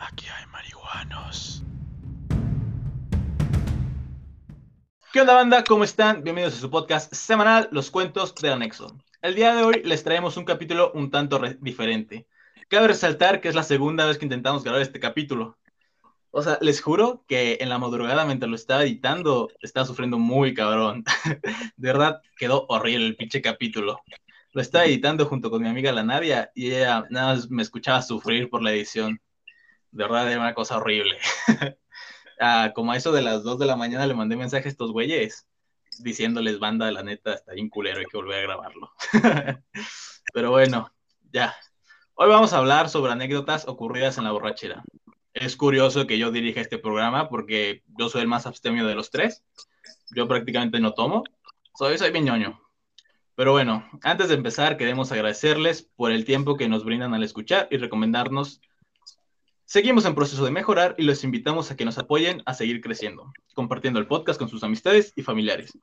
Aquí hay marihuanos. ¿Qué onda banda? ¿Cómo están? Bienvenidos a su podcast semanal Los Cuentos del Anexo. El día de hoy les traemos un capítulo un tanto diferente. Cabe resaltar que es la segunda vez que intentamos grabar este capítulo. O sea, les juro que en la madrugada mientras lo estaba editando, estaba sufriendo muy cabrón. de verdad, quedó horrible el pinche capítulo. Lo estaba editando junto con mi amiga la Nadia y ella nada más me escuchaba sufrir por la edición. De verdad era una cosa horrible. ah, como a eso de las 2 de la mañana le mandé mensaje a estos güeyes diciéndoles, banda, la neta, está bien culero, hay que volver a grabarlo. Pero bueno, ya. Hoy vamos a hablar sobre anécdotas ocurridas en la borrachera. Es curioso que yo dirija este programa porque yo soy el más abstemio de los tres. Yo prácticamente no tomo. Soy, soy bien ñoño. Pero bueno, antes de empezar, queremos agradecerles por el tiempo que nos brindan al escuchar y recomendarnos. Seguimos en proceso de mejorar y los invitamos a que nos apoyen a seguir creciendo, compartiendo el podcast con sus amistades y familiares.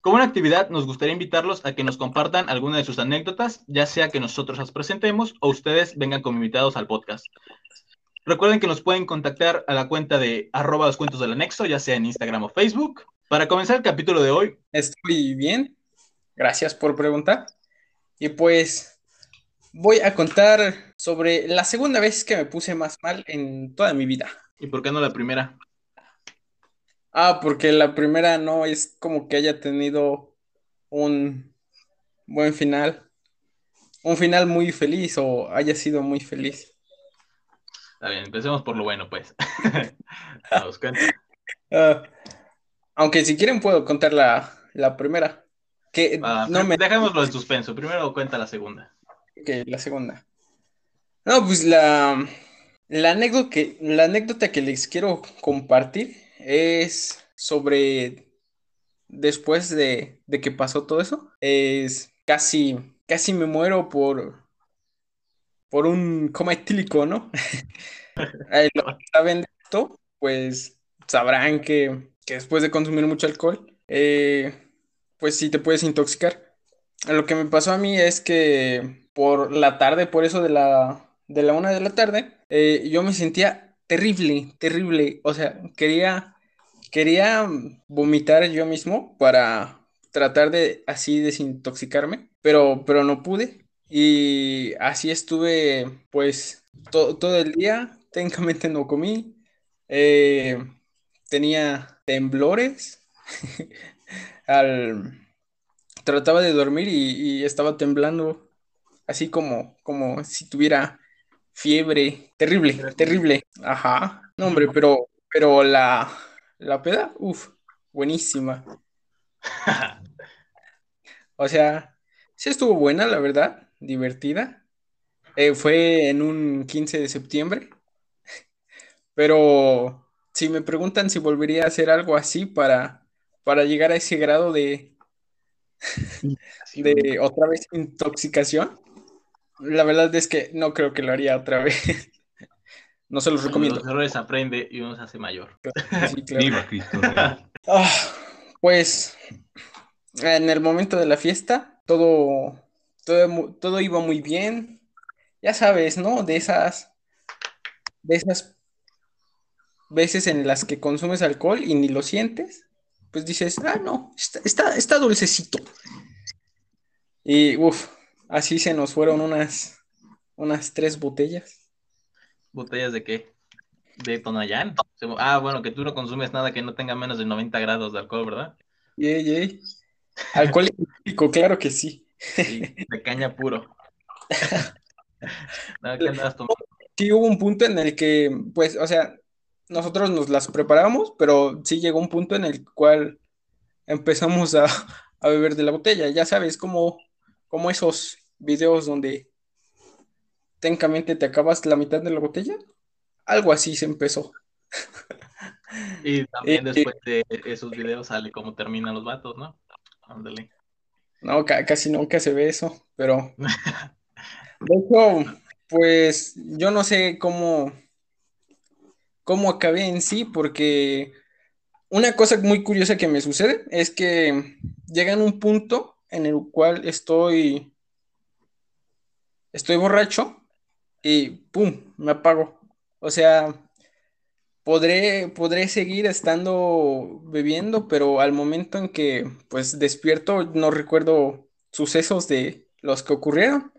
Como una actividad, nos gustaría invitarlos a que nos compartan alguna de sus anécdotas, ya sea que nosotros las presentemos o ustedes vengan como invitados al podcast. Recuerden que nos pueden contactar a la cuenta de arroba los cuentos del anexo, ya sea en Instagram o Facebook. Para comenzar el capítulo de hoy. Estoy bien, Gracias por preguntar. Y pues voy a contar sobre la segunda vez que me puse más mal en toda mi vida. ¿Y por qué no la primera? Ah, porque la primera no es como que haya tenido un buen final. Un final muy feliz o haya sido muy feliz. Está bien, empecemos por lo bueno, pues. Vamos, uh, aunque si quieren puedo contar la, la primera. Que no me... Dejémoslo en suspenso. Primero cuenta la segunda. Ok, la segunda. No, pues la, la, anécdota que, la anécdota que les quiero compartir es sobre después de, que pasó todo eso. Es casi, casi me muero por, por un coma etílico, ¿no? Lo que saben esto, pues sabrán que, que después de consumir mucho alcohol, eh, pues sí te puedes intoxicar. Lo que me pasó a mí es que por la tarde, por eso de la, de la una de la tarde, eh, yo me sentía terrible, terrible. O sea, quería, quería vomitar yo mismo para tratar de así desintoxicarme, pero, pero no pude. Y así estuve, pues, todo el día. Técnicamente no comí. Eh, tenía temblores. al... Trataba de dormir y, estaba temblando, así como, como si tuviera fiebre. Terrible, terrible. Ajá. No, hombre, pero, pero la, la peda, uff, buenísima. o sea, sí estuvo buena, la verdad, divertida. Eh, fue en un 15 de septiembre. Pero si me preguntan si volvería a hacer algo así para, para llegar a ese grado de, de otra vez intoxicación, la verdad es que no creo que lo haría otra vez. No se los recomiendo. Los errores aprende y uno se hace mayor. Viva Cristo. Ah, pues en el momento de la fiesta, todo, todo, todo, iba muy bien. Ya sabes, ¿no? De esas, de esas veces en las que consumes alcohol y ni lo sientes pues dices, ah, no, está, está, dulcecito. Y uff, así se nos fueron unas, unas tres botellas. ¿Botellas de qué? ¿De Tonayán? Ah, bueno, que tú no consumes nada que no tenga menos de 90 grados de alcohol, ¿verdad? Yay. Alcohol claro que sí. sí. De caña puro. Sí, hubo un punto en el que, pues, o sea, nosotros nos las preparamos, pero sí llegó un punto en el cual empezamos a, beber de la botella. Ya sabes, como, como esos videos donde técnicamente te acabas la mitad de la botella. Algo así se empezó. Y también después de esos videos sale cómo terminan los vatos, ¿no? Ándale. No, casi nunca se ve eso, pero... De hecho, pues yo no sé cómo cómo acabé en sí, porque una cosa muy curiosa que me sucede es que llega en un punto en el cual estoy, estoy borracho y ¡pum! me apago. O sea, podré, podré seguir estando bebiendo, pero al momento en que pues despierto no recuerdo sucesos de los que ocurrieron.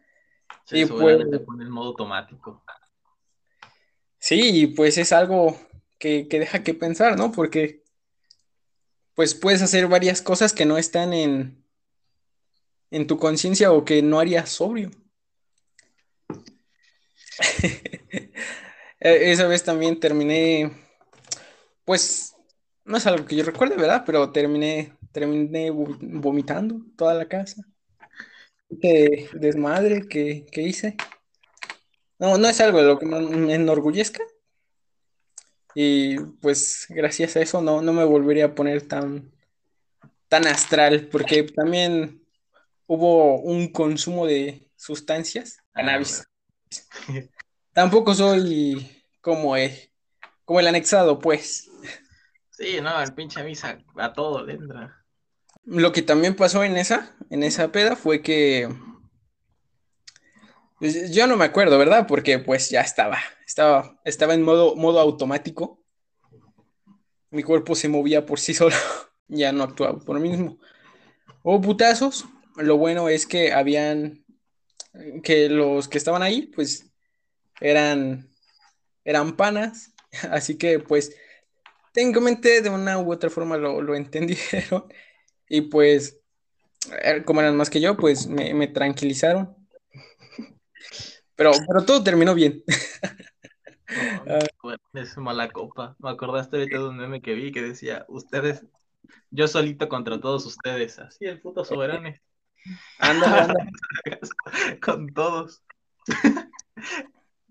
Sí, y pues, pone en modo automático. Sí, pues es algo que, que deja que pensar, ¿no? Porque pues puedes hacer varias cosas que no están en, en tu conciencia o que no harías sobrio. E, esa vez también terminé, pues, no es algo que yo recuerde, ¿verdad? Pero terminé, terminé vomitando toda la casa. Qué desmadre que, hice. No, no es algo de lo que me enorgullezca. Y pues gracias a eso no, no me volvería a poner tan, tan astral, porque también hubo un consumo de sustancias, ah, cannabis. Tampoco soy como el, como el anexado, pues. Sí, no, el pinche misa a todo le entra. Lo que también pasó en esa, en esa peda fue que pues, yo no me acuerdo, ¿verdad? Porque pues ya estaba, estaba, estaba en modo, modo automático. Mi cuerpo se movía por sí solo, ya no actuaba por mí mismo. Hubo putazos, lo bueno es que habían, que los que estaban ahí, pues eran, eran panas, así que pues técnicamente de una u otra forma lo, entendieron y pues eh, como eran más que yo, pues me, tranquilizaron. Pero, pero todo terminó bien. es mala copa. Me acordaste ahorita de un meme que vi que decía, ustedes, yo solito contra todos ustedes. Así el puto soberano. Anda, anda. Con todos.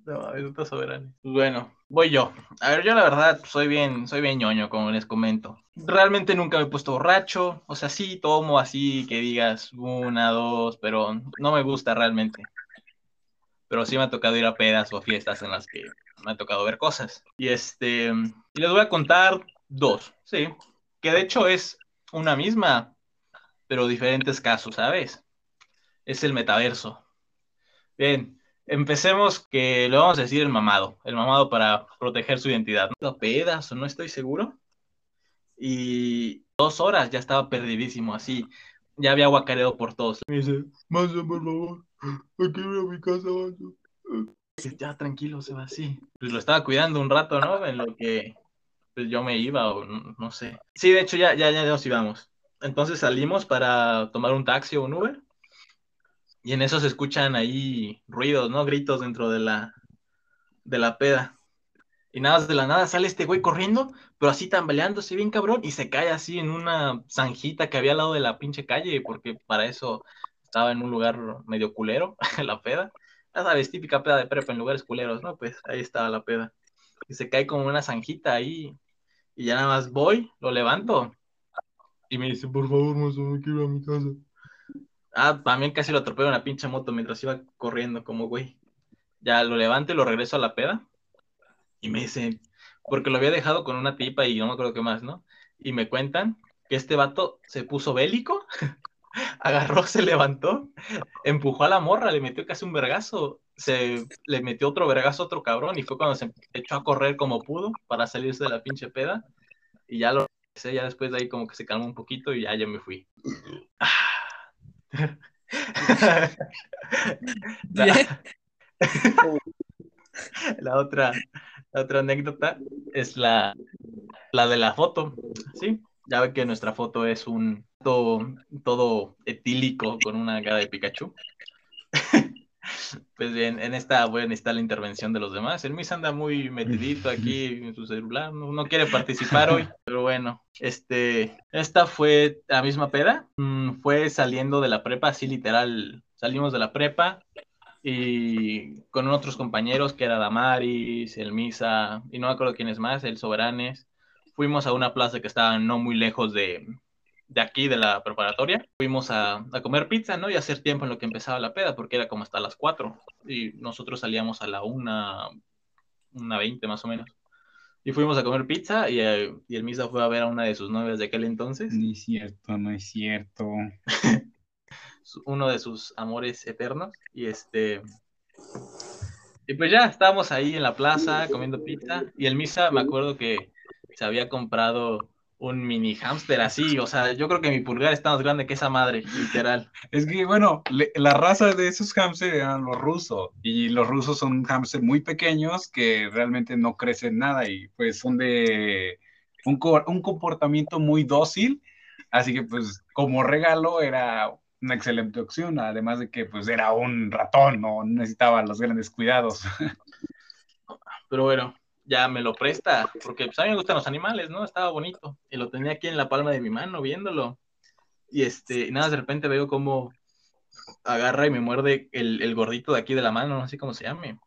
No, es puto soberano. Bueno, voy yo. A ver, yo la verdad soy bien, soy bien ñoño, como les comento. Realmente nunca me he puesto borracho. O sea, sí tomo así que digas una, dos, pero no me gusta realmente. Pero sí me ha tocado ir a pedas o fiestas en las que me ha tocado ver cosas. Y este, y les voy a contar dos, sí, que de hecho es una misma pero diferentes casos, ¿sabes? Es el metaverso. Bien, empecemos que lo vamos a decir el mamado, el mamado para proteger su identidad. ¿No? Pedas o no estoy seguro. Y dos horas ya estaba perdidísimo, así. Ya había guacareado por todos. Me dice, Manso, por favor, aquí a mi casa, Ya, tranquilo, se va así. Pues lo estaba cuidando un rato, ¿no? En lo que pues, yo me iba o no, sé. Sí, de hecho ya, ya, ya nos íbamos. Entonces salimos para tomar un taxi o un Uber. Y en eso se escuchan ahí ruidos, ¿no? Gritos dentro de la, de la peda. Y nada, de la nada sale este güey corriendo, pero así tambaleándose bien cabrón, y se cae así en una zanjita que había al lado de la pinche calle, porque para eso estaba en un lugar medio culero, la peda. Ya sabes, típica peda de prepa en lugares culeros, ¿no? Pues ahí estaba la peda. Y se cae como una zanjita ahí, y ya nada más voy, lo levanto, y me dice, por favor, mozo, me quiero a mi casa. Ah, también casi lo atropelló una pinche moto mientras iba corriendo, como güey. Ya lo levanto y lo regreso a la peda. Y me dice, porque lo había dejado con una tipa y no me acuerdo qué más, ¿no? Y me cuentan que este vato se puso bélico, agarró, se levantó, empujó a la morra, le metió casi un vergazo, se le metió otro vergazo a otro cabrón y fue cuando se echó a correr como pudo para salirse de la pinche peda y ya lo ya después de ahí como que se calmó un poquito y ya, ya me fui. la, otra, la otra anécdota es la, la de la foto, ¿sí? Ya ve que nuestra foto es un todo, todo etílico con una cara de Pikachu. Pues bien, en esta voy a necesitar la intervención de los demás. El Miss anda muy metidito aquí en su celular, no, quiere participar hoy, pero bueno, este, esta fue la misma peda, mm, fue saliendo de la prepa, así literal, salimos de la prepa y con otros compañeros que era Damaris, el Misa y no me acuerdo quién es más, el Soberanes, fuimos a una plaza que estaba no muy lejos de, de aquí, de la preparatoria, fuimos a, comer pizza, ¿no? Y hacer tiempo en lo que empezaba la peda, porque era como hasta las 4 y nosotros salíamos a la 1, una 20 más o menos. Y fuimos a comer pizza y, eh, y, el Misa fue a ver a una de sus novias de aquel entonces. No es cierto, no es cierto. Uno de sus amores eternos. Y este. Y pues ya estábamos ahí en la plaza comiendo pizza y el Misa me acuerdo que se había comprado un mini hámster así, o sea, yo creo que mi pulgar está más grande que esa madre, literal. Es que, bueno, la raza de esos hámster eran los rusos, y los rusos son hámster muy pequeños que realmente no crecen nada y pues son de un, un comportamiento muy dócil, así que pues como regalo era una excelente opción, además de que pues era un ratón, no necesitaba los grandes cuidados. Pero bueno, ya me lo presta, porque pues, a mí me gustan los animales, ¿no? Estaba bonito. Y lo tenía aquí en la palma de mi mano viéndolo. Y este, nada, de repente veo cómo agarra y me muerde el, gordito de aquí de la mano, no sé cómo se llame.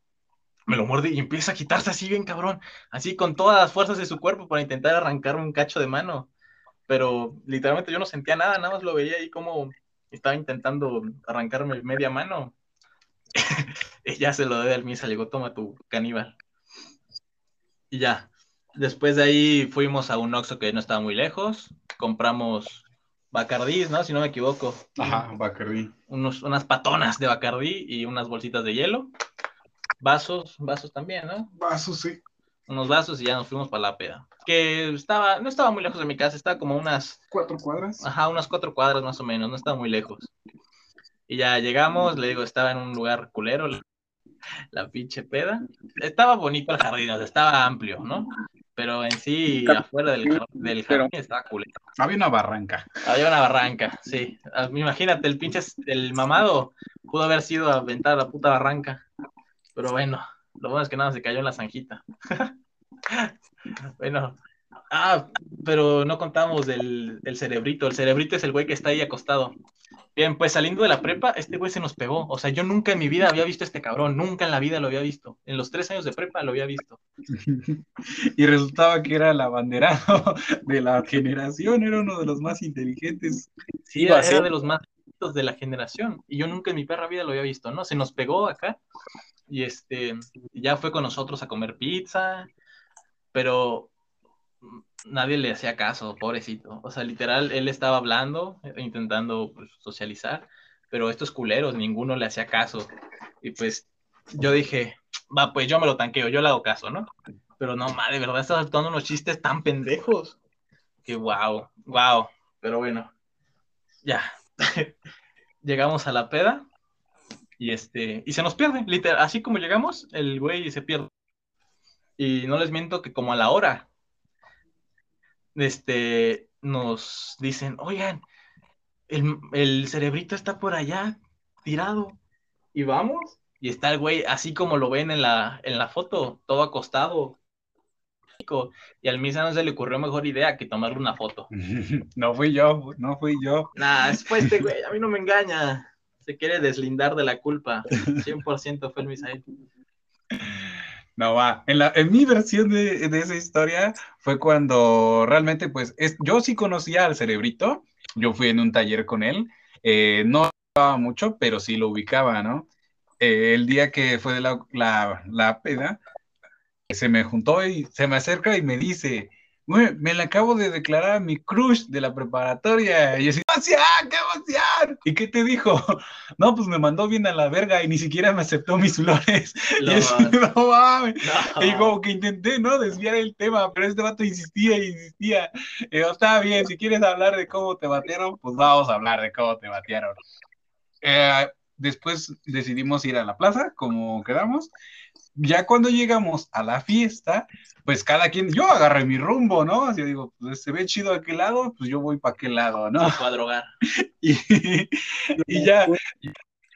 Me lo muerde y empieza a quitarse así bien cabrón, así con todas las fuerzas de su cuerpo para intentar arrancarme un cacho de mano. Pero literalmente yo no sentía nada, nada más lo veía ahí como estaba intentando arrancarme media mano. y ya se lo doy al misa, llegó, toma tu caníbal. Y ya. Después de ahí fuimos a un Oxxo que no estaba muy lejos. Compramos Bacardí, ¿no? Si no me equivoco. Ajá, Bacardí. Unos, unas patonas de Bacardí y unas bolsitas de hielo. Vasos, vasos también, ¿no? Vasos, sí. Unos vasos y ya nos fuimos para la peda. Que estaba, no estaba muy lejos de mi casa, estaba como unas... ¿Cuatro cuadras? Ajá, unas cuatro cuadras más o menos, no estaba muy lejos. Y ya llegamos, le digo, estaba en un lugar culero, la pinche peda. Estaba bonito el jardín, estaba amplio, ¿no? Pero en sí, afuera del, del jardín estaba culero. Había una barranca. Había una barranca, sí. Ah, imagínate, el pinche, el mamado pudo haber sido aventar la puta barranca. Pero bueno, lo bueno es que nada se cayó en la zanjita. bueno, ah, pero no contamos del, del cerebrito. El cerebrito es el güey que está ahí acostado. Bien, pues saliendo de la prepa, este güey se nos pegó. O sea, yo nunca en mi vida había visto a este cabrón, nunca en la vida lo había visto. En los tres años de prepa lo había visto. y resultaba que era el abanderado de la generación, era uno de los más inteligentes. Sí, era, de los más de la generación. Y yo nunca en mi perra vida lo había visto, ¿no? Se nos pegó acá y este, ya fue con nosotros a comer pizza, pero nadie le hacía caso, pobrecito. O sea, literal, él estaba hablando, intentando pues, socializar, pero estos culeros, ninguno le hacía caso. Y pues yo dije, va, pues yo me lo tanqueo, yo le hago caso, ¿no? Pero no, madre, de verdad estás dando unos chistes tan pendejos. Que wow, wow. Pero bueno, ya. Llegamos a la peda y este, y se nos pierde, literal, así como llegamos, el güey se pierde. Y no les miento que como a la hora este, nos dicen, oigan, el, cerebrito está por allá, tirado. Y vamos, y está el güey, así como lo ven en la, en la foto, todo acostado. Y al Misa no se le ocurrió mejor idea que tomarle una foto. No fui yo, no fui yo. Nah, después este güey, a mí no me engaña. Se quiere deslindar de la culpa. 100% fue el Misael. No va. En, la, en mi versión de, esa historia fue cuando realmente, pues, es, yo sí conocía al cerebrito. Yo fui en un taller con él. Eh, no no mucho, pero sí lo ubicaba, ¿no? Eh, el día que fue de la, la, la peda, se me juntó y se me acerca y me dice, me le acabo de declarar a mi crush de la preparatoria. Y así, ¡qué emoción! ¿Y qué te dijo? No, pues me mandó bien a la verga y ni siquiera me aceptó mis flores. y así, no mames. Y como que intenté, ¿no? Desviar el tema, pero este vato insistía y insistía. Y yo, está bien, si quieres hablar de cómo te batearon, pues vamos a hablar de cómo te batearon. Eh, después decidimos ir a la plaza, como quedamos. Ya cuando llegamos a la fiesta, pues cada quien, yo agarré mi rumbo, ¿no? Así digo, pues se ve chido aquel lado, pues yo voy para aquel lado, ¿no? a drogar. y, ya,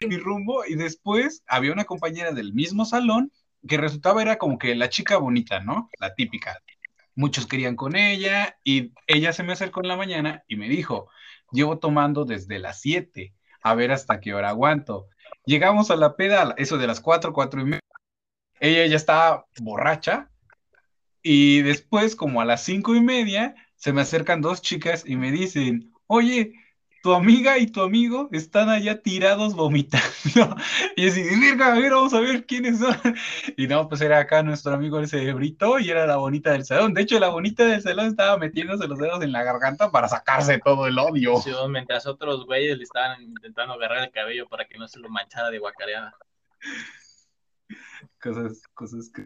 mi rumbo, y después había una compañera del mismo salón que resultaba era como que la chica bonita, ¿no? La típica. Muchos querían con ella y ella se me acercó en la mañana y me dijo, llevo tomando desde las 7, a ver hasta qué hora aguanto. Llegamos a la peda, eso de las 4, 4 y media. Ella ya estaba borracha, y después, como a las cinco y media, se me acercan dos chicas y me dicen, oye, tu amiga y tu amigo están allá tirados vomitando. Y así, verga, a ver, vamos a ver quiénes son. Y no, pues era acá nuestro amigo el cerebrito y era la bonita del salón. De hecho, la bonita del salón estaba metiéndose los dedos en la garganta para sacarse todo el odio. Mientras otros güeyes le estaban intentando agarrar el cabello para que no se lo manchara de guacareada. Cosas, cosas que...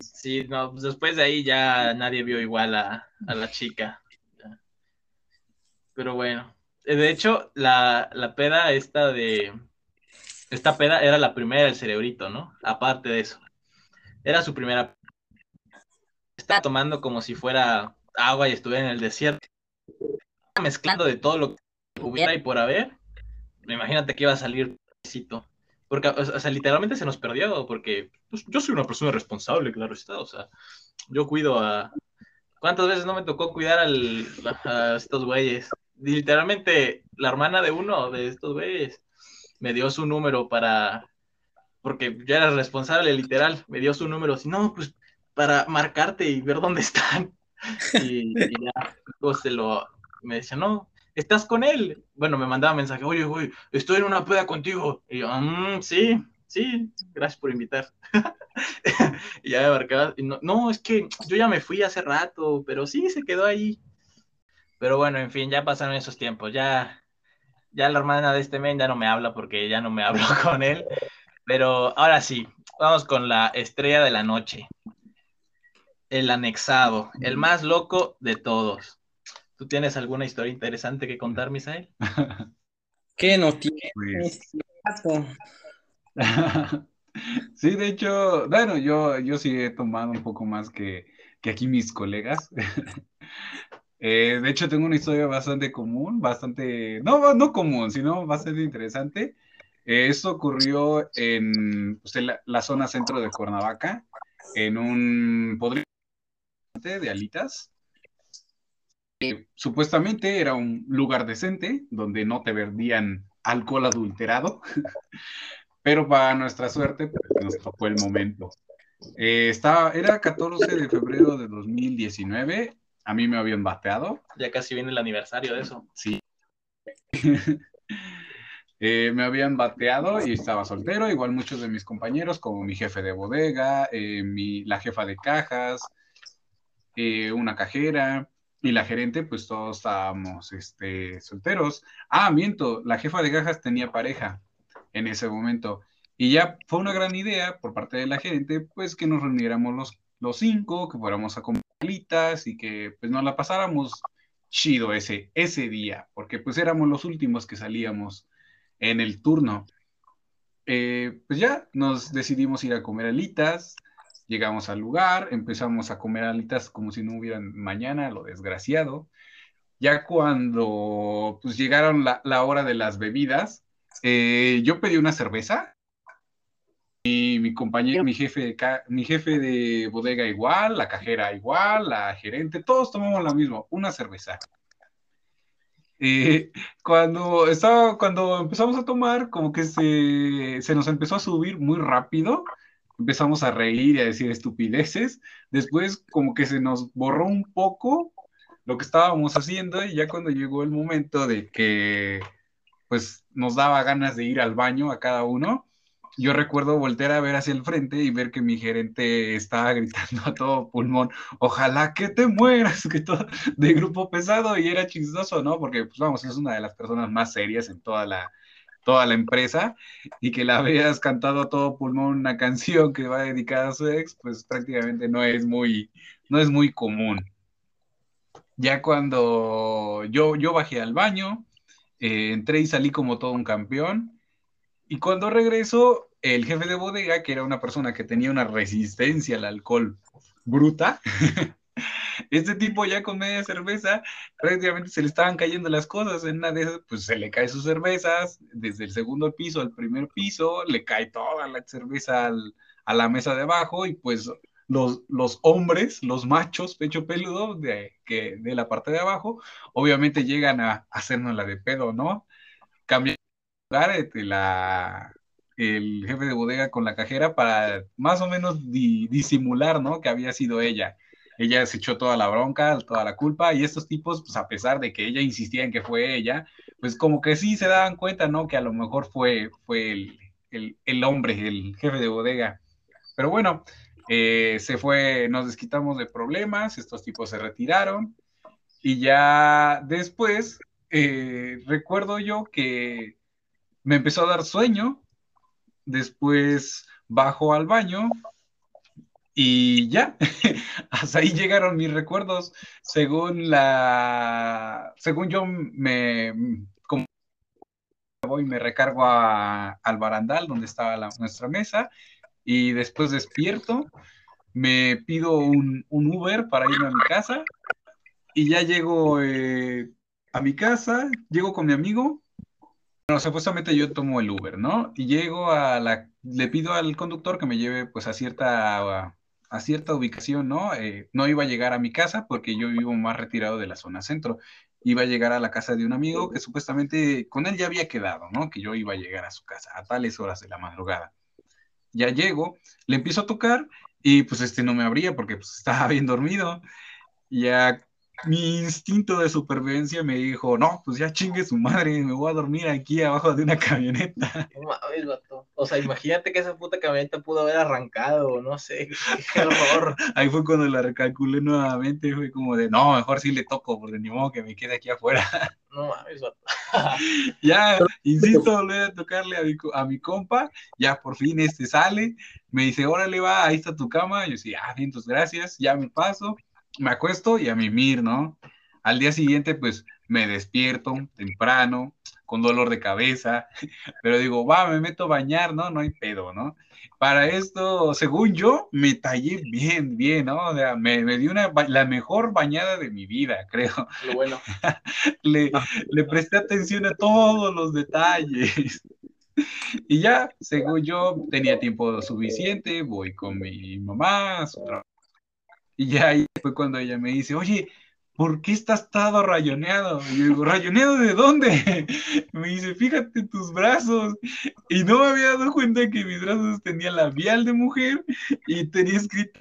Sí, no, pues después de ahí ya nadie vio igual a, a la chica. Pero bueno, eh, de hecho, la, la peda esta de... Esta peda era la primera del cerebrito, ¿no? Aparte de eso. Era su primera... Estaba tomando como si fuera agua y estuviera en el desierto. Mezclando de todo lo que hubiera y por haber. Imagínate que iba a salir porque, o sea, literalmente se nos perdió, porque pues, yo soy una persona responsable, claro está, o sea, yo cuido a... ¿Cuántas veces no me tocó cuidar al, a estos güeyes? Literalmente, la hermana de uno de estos güeyes me dio su número para... Porque yo era responsable, literal, me dio su número, si no, pues para marcarte y ver dónde están. Y, y ya, luego se lo, me decía, no, ¿estás con él? Bueno, me mandaba mensaje, oye, güey, estoy en una peda contigo. Y yo, mmm, sí, sí, gracias por invitar. y ya me marcaba, y no, no, es que yo ya me fui hace rato, pero sí, se quedó ahí. Pero bueno, en fin, ya pasaron esos tiempos, ya, ya la hermana de este men ya no me habla porque ya no me hablo con él. Pero ahora sí, vamos con la estrella de la noche. El anexado, el más loco de todos. ¿Tú tienes alguna historia interesante que contar, Misael? ¿Qué no tiene? Pues... sí, de hecho, bueno, yo, yo sí he tomado un poco más que, que aquí mis colegas. eh, de hecho, tengo una historia bastante común, bastante, no, no común, sino bastante interesante. Eh, esto ocurrió en, pues, en la, la, zona centro de Cuernavaca, en un podrido de alitas supuestamente era un lugar decente donde no te vendían alcohol adulterado, pero para nuestra suerte pues, nos tocó el momento. Eh, estaba, era 14 de febrero de 2019, a mí me habían bateado. Ya casi viene el aniversario de eso. Sí. eh, me habían bateado y estaba soltero, igual muchos de mis compañeros, como mi jefe de bodega, eh, mi, la jefa de cajas, una cajera, y la gerente, pues todos estábamos este, solteros. Ah, miento, la jefa de cajas tenía pareja en ese momento. Y ya fue una gran idea por parte de la gerente, pues que nos reuniéramos los, los cinco, que fuéramos a comer y que pues nos la pasáramos chido ese, ese día, porque pues éramos los últimos que salíamos en el turno. Eh, pues ya nos decidimos ir a comer alitas, Llegamos al lugar, empezamos a comer alitas como si no hubieran mañana, lo desgraciado. Ya cuando pues, llegaron la, la hora de las bebidas, eh, yo pedí una cerveza y mi compañero, mi jefe, de mi jefe de bodega igual, la cajera igual, la gerente, todos tomamos lo mismo, una cerveza. Eh, cuando, estaba, cuando empezamos a tomar, como que se, se nos empezó a subir muy rápido empezamos a reír y a decir estupideces. Después como que se nos borró un poco lo que estábamos haciendo y ya cuando llegó el momento de que pues nos daba ganas de ir al baño a cada uno, yo recuerdo voltear a ver hacia el frente y ver que mi gerente estaba gritando a todo pulmón, ojalá que te mueras, que todo de grupo pesado y era chistoso, ¿no? Porque pues vamos, es una de las personas más serias en toda la, toda la empresa y que la veas cantado a todo pulmón una canción que va dedicada a su ex, pues prácticamente no es muy, no es muy común. Ya cuando yo, yo bajé al baño, eh, entré y salí como todo un campeón, y cuando regreso, el jefe de bodega, que era una persona que tenía una resistencia al alcohol bruta, Este tipo ya con media cerveza, prácticamente se le estaban cayendo las cosas. En una de esas, pues se le cae sus cervezas, desde el segundo piso al primer piso, le cae toda la cerveza a la mesa de abajo y pues los, los hombres, los machos, pecho peludo de, que, de la parte de abajo, obviamente llegan a, hacernos la de pedo, ¿no? Cambian lugar este, la, el jefe de bodega con la cajera para más o menos disimular, ¿no? Que había sido ella ella se echó toda la bronca, toda la culpa, y estos tipos, pues a pesar de que ella insistía en que fue ella, pues como que sí se daban cuenta, ¿no? Que a lo mejor fue, fue el, el, hombre, el jefe de bodega. Pero bueno, eh, se fue, nos desquitamos de problemas, estos tipos se retiraron, y ya después, eh, recuerdo yo que me empezó a dar sueño, después bajo al baño y ya, hasta ahí llegaron mis recuerdos, según la, según yo me, como voy, me recargo al barandal donde estaba nuestra mesa y después despierto, me pido un, Uber para irme a mi casa y ya llego eh, a mi casa, llego con mi amigo. Bueno, supuestamente yo tomo el Uber, ¿no? Y llego a la, le pido al conductor que me lleve pues a cierta, a, cierta ubicación, ¿no? Eh, no iba a llegar a mi casa porque yo vivo más retirado de la zona centro. Iba a llegar a la casa de un amigo que supuestamente con él ya había quedado, ¿no? Que yo iba a llegar a su casa a tales horas de la madrugada. Ya llego, le empiezo a tocar y pues este no me abría porque pues, estaba bien dormido. Ya mi instinto de supervivencia me dijo, no, pues ya chingue su madre, me voy a dormir aquí abajo de una camioneta. No mames, vato. O sea, imagínate que esa puta camioneta pudo haber arrancado, no sé, qué horror. Ahí fue cuando la recalculé nuevamente, fue como de, no, mejor sí le toco, porque ni modo que me quede aquí afuera. No mames, vato. ya, insisto, volver a tocarle a mi, a mi compa, ya por fin este sale, me dice, órale va, ahí está tu cama, yo decía, ah, bien, pues gracias, ya me paso me acuesto y a mimir, ¿no? Al día siguiente, pues me despierto temprano, con dolor de cabeza, pero digo, va, me meto a bañar, ¿no? No hay pedo, ¿no? Para esto, según yo, me tallé bien, bien, ¿no? O sea, me, me di una, la mejor bañada de mi vida, creo. Lo bueno. le, le presté atención a todos los detalles. Y ya, según yo, tenía tiempo suficiente, voy con mi mamá su trabajo y ya ahí fue cuando ella me dice, oye, ¿por qué estás todo rayoneado? Y yo digo, ¿rayoneado de dónde? Me dice, fíjate tus brazos. Y no me había dado cuenta que mis brazos tenían labial de mujer y tenía escrito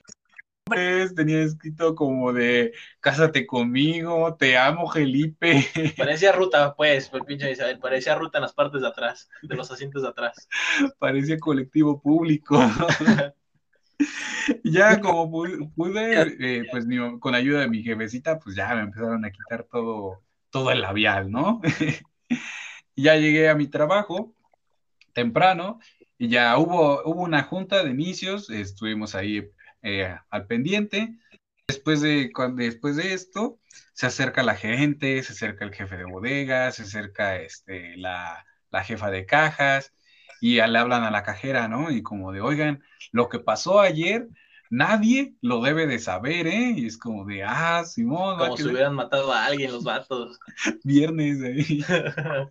tenía escrito como de cásate conmigo, te amo, Felipe. Parecía ruta, pues, el pinche Isabel, parecía ruta en las partes de atrás, de los asientos de atrás. Parecía colectivo público. ya como pude, eh, pues con ayuda de mi jefecita, pues ya me empezaron a quitar todo, todo el labial, ¿no? ya llegué a mi trabajo temprano y ya hubo, hubo una junta de inicios, estuvimos ahí eh, al pendiente. Después de, después de esto, se acerca la gente, se acerca el jefe de bodega, se acerca este, la, la jefa de cajas, y le hablan a la cajera, ¿no? Y como de, oigan, lo que pasó ayer, nadie lo debe de saber, ¿eh? Y es como de, ah, Simón. Como si hubieran matado a alguien los vatos. Viernes, ¿eh?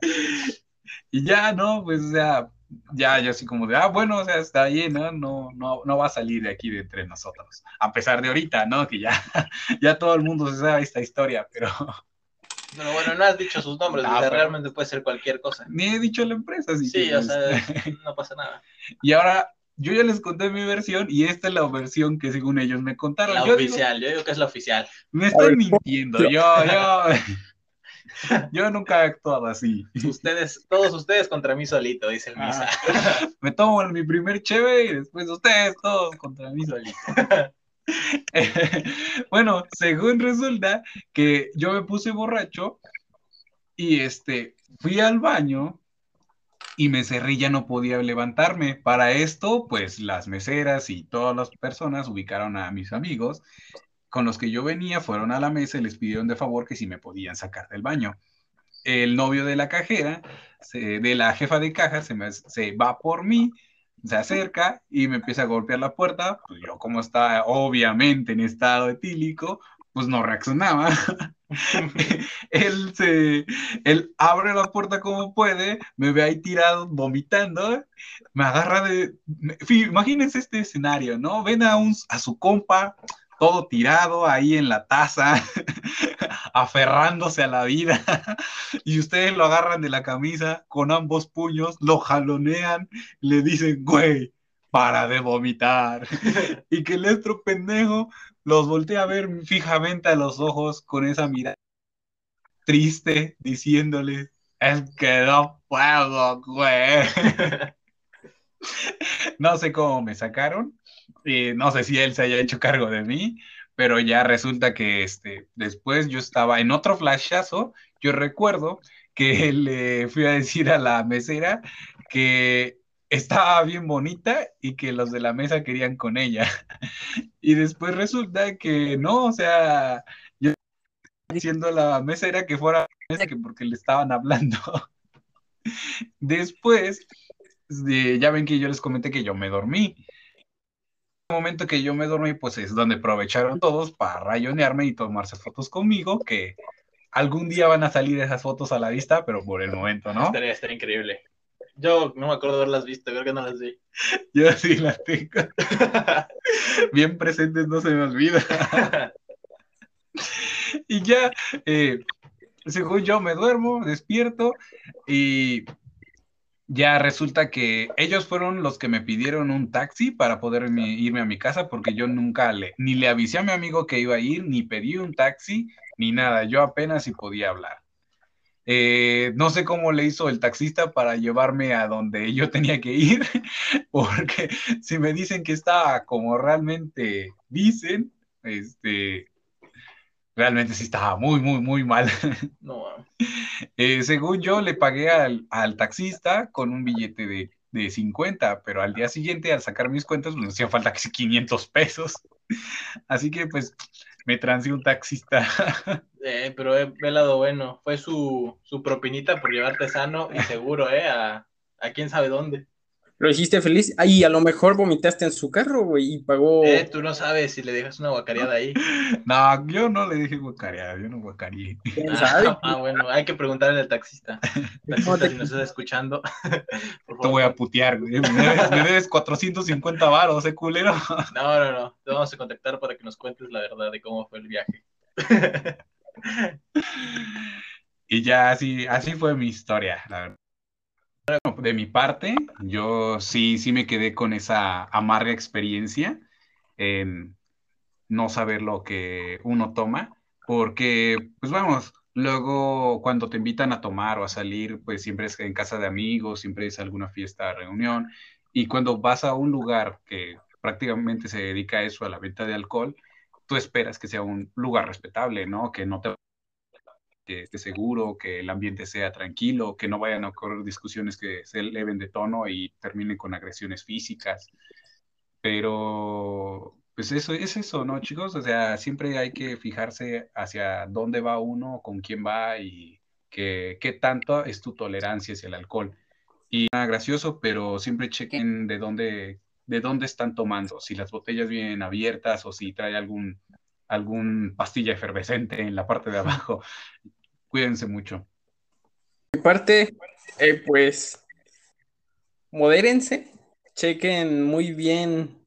y ya, ¿no? Pues, o sea, ya, yo así como de, ah, bueno, o sea, está ahí, ¿no? No, no, no va a salir de aquí de entre nosotros. A pesar de ahorita, ¿no? Que ya, ya todo el mundo se sabe esta historia, pero pero bueno, no has dicho sus nombres, realmente puede ser cualquier cosa. Ni he dicho la empresa, así Sí, o sea, no pasa nada. Y ahora, yo ya les conté mi versión y esta es la versión que según ellos me contaron. La oficial, yo digo que es la oficial. Me estoy mintiendo, yo, yo. Yo nunca he actuado así. Ustedes, todos ustedes contra mí solito, dice el Misa. Ah, me tomo mi primer cheve y después ustedes todos contra mí solito. bueno, según resulta que yo me puse borracho y este, fui al baño y me cerré ya no podía levantarme. Para esto, pues las meseras y todas las personas ubicaron a mis amigos con los que yo venía, fueron a la mesa y les pidieron de favor que si me podían sacar del baño. El novio de la cajera, de la jefa de caja, se, se va por mí se acerca y me empieza a golpear la puerta, pues yo como estaba obviamente en estado etílico, pues no reaccionaba. él se, él abre la puerta como puede, me ve ahí tirado, vomitando, me agarra de, imagínense este escenario, ¿no? Ven a, un, a su compa, todo tirado ahí en la taza, aferrándose a la vida, y ustedes lo agarran de la camisa con ambos puños, lo jalonean, le dicen, güey, para de vomitar. y que el estro pendejo los voltea a ver fijamente a los ojos con esa mirada triste, diciéndole, es que no puedo, güey. no sé cómo me sacaron, no sé si él se haya hecho cargo de mí, pero ya resulta que este, después yo estaba en otro flashazo, yo recuerdo que le fui a decir a la mesera que estaba bien bonita y que los de la mesa querían con ella. Y después resulta que no, o sea, yo diciendo la mesa era que fuera porque le estaban hablando. Después, ya ven que yo les comenté que yo me dormí. Momento que yo me dormí, pues es donde aprovecharon todos para rayonearme y tomarse fotos conmigo, que algún día van a salir esas fotos a la vista, pero por el momento, ¿no? Estaría, estaría increíble. Yo no me acuerdo de haberlas visto, creo que no las vi. Yo sí las tengo. Bien presentes, no se me olvida. y ya, eh, según yo me duermo, despierto y ya resulta que ellos fueron los que me pidieron un taxi para poder irme a mi casa porque yo nunca le, ni le avisé a mi amigo que iba a ir, ni pedí un taxi, ni nada, yo apenas si podía hablar. Eh, no sé cómo le hizo el taxista para llevarme a donde yo tenía que ir, porque si me dicen que estaba como realmente dicen, este, realmente sí estaba muy, muy, muy mal. No, eh, según yo, le pagué al, taxista con un billete de, de, 50, pero al día siguiente, al sacar mis cuentas, pues, me hacía falta casi 500 pesos. Así que, pues, me transió un taxista. Eh, pero he, he lado bueno. Fue su, su, propinita por llevarte sano y seguro, ¿eh? A, a quién sabe dónde. ¿Lo hiciste feliz? Ay, a lo mejor vomitaste en su carro, güey, y pagó. Eh, tú no sabes si le dejas una guacareada ahí. No, yo no le dije guacareada, yo no guacareé. Ah, ah, bueno, hay que preguntarle al taxista. Taxista, si nos estás escuchando. Te voy a putear, güey. Me debes, 450 varos, ¿eh, culero? No, no, no. Te vamos a contactar para que nos cuentes la verdad de cómo fue el viaje. y ya así, así fue mi historia, la verdad de mi parte, yo sí, sí me quedé con esa amarga experiencia en no saber lo que uno toma, porque, pues vamos, luego cuando te invitan a tomar o a salir, pues siempre es en casa de amigos, siempre es alguna fiesta, reunión, y cuando vas a un lugar que prácticamente se dedica a eso, a la venta de alcohol, tú esperas que sea un lugar respetable, ¿no? Que no te que esté seguro, que el ambiente sea tranquilo, que no vayan a ocurrir discusiones que se eleven de tono y terminen con agresiones físicas. Pero, pues eso es eso, ¿no, chicos? O sea, siempre hay que fijarse hacia dónde va uno, con quién va y qué tanto es tu tolerancia hacia el alcohol. Y nada gracioso, pero siempre chequen de dónde, de dónde están tomando, si las botellas vienen abiertas o si trae algún algún pastilla efervescente en la parte de abajo. Cuídense mucho. Mi parte, eh, pues, modérense, chequen muy bien,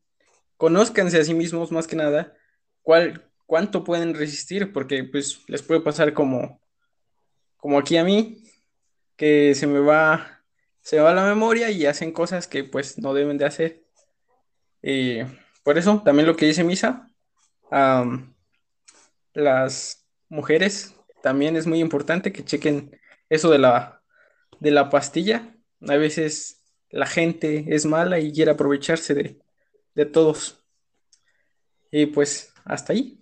conózcanse a sí mismos más que nada, cuál, cuánto pueden resistir, porque pues les puede pasar como, como aquí a mí, que se me va, se va la memoria y hacen cosas que pues no deben de hacer. Eh, por eso, también lo que dice Misa, las mujeres también es muy importante que chequen eso de la, de la pastilla. A veces la gente es mala y quiere aprovecharse de, de todos. Y pues hasta ahí.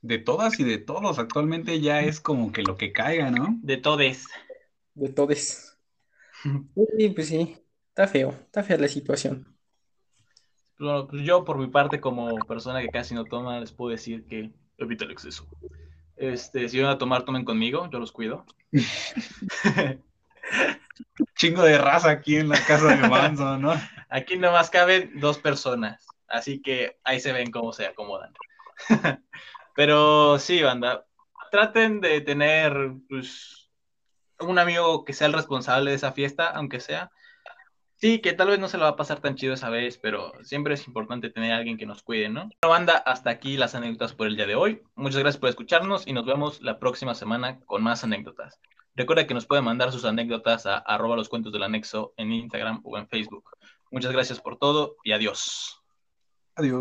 De todas y de todos. Actualmente ya es como que lo que caiga, ¿no? De todes. De todes. Sí, pues sí. Está feo. Está fea la situación. Bueno, pues yo por mi parte, como persona que casi no toma, les puedo decir que evita el exceso. Este, si van a tomar, tomen conmigo, yo los cuido. Chingo de raza aquí en la casa de Manso, ¿no? Aquí nomás caben dos personas, así que ahí se ven cómo se acomodan. Pero sí, banda, traten de tener pues, un amigo que sea el responsable de esa fiesta, aunque sea, Sí, que tal vez no se lo va a pasar tan chido esa vez, pero siempre es importante tener a alguien que nos cuide, ¿no? Bueno, banda, hasta aquí las anécdotas por el día de hoy. Muchas gracias por escucharnos y nos vemos la próxima semana con más anécdotas. Recuerda que nos pueden mandar sus anécdotas a arroba los cuentos del anexo en Instagram o en Facebook. Muchas gracias por todo y adiós. Adiós.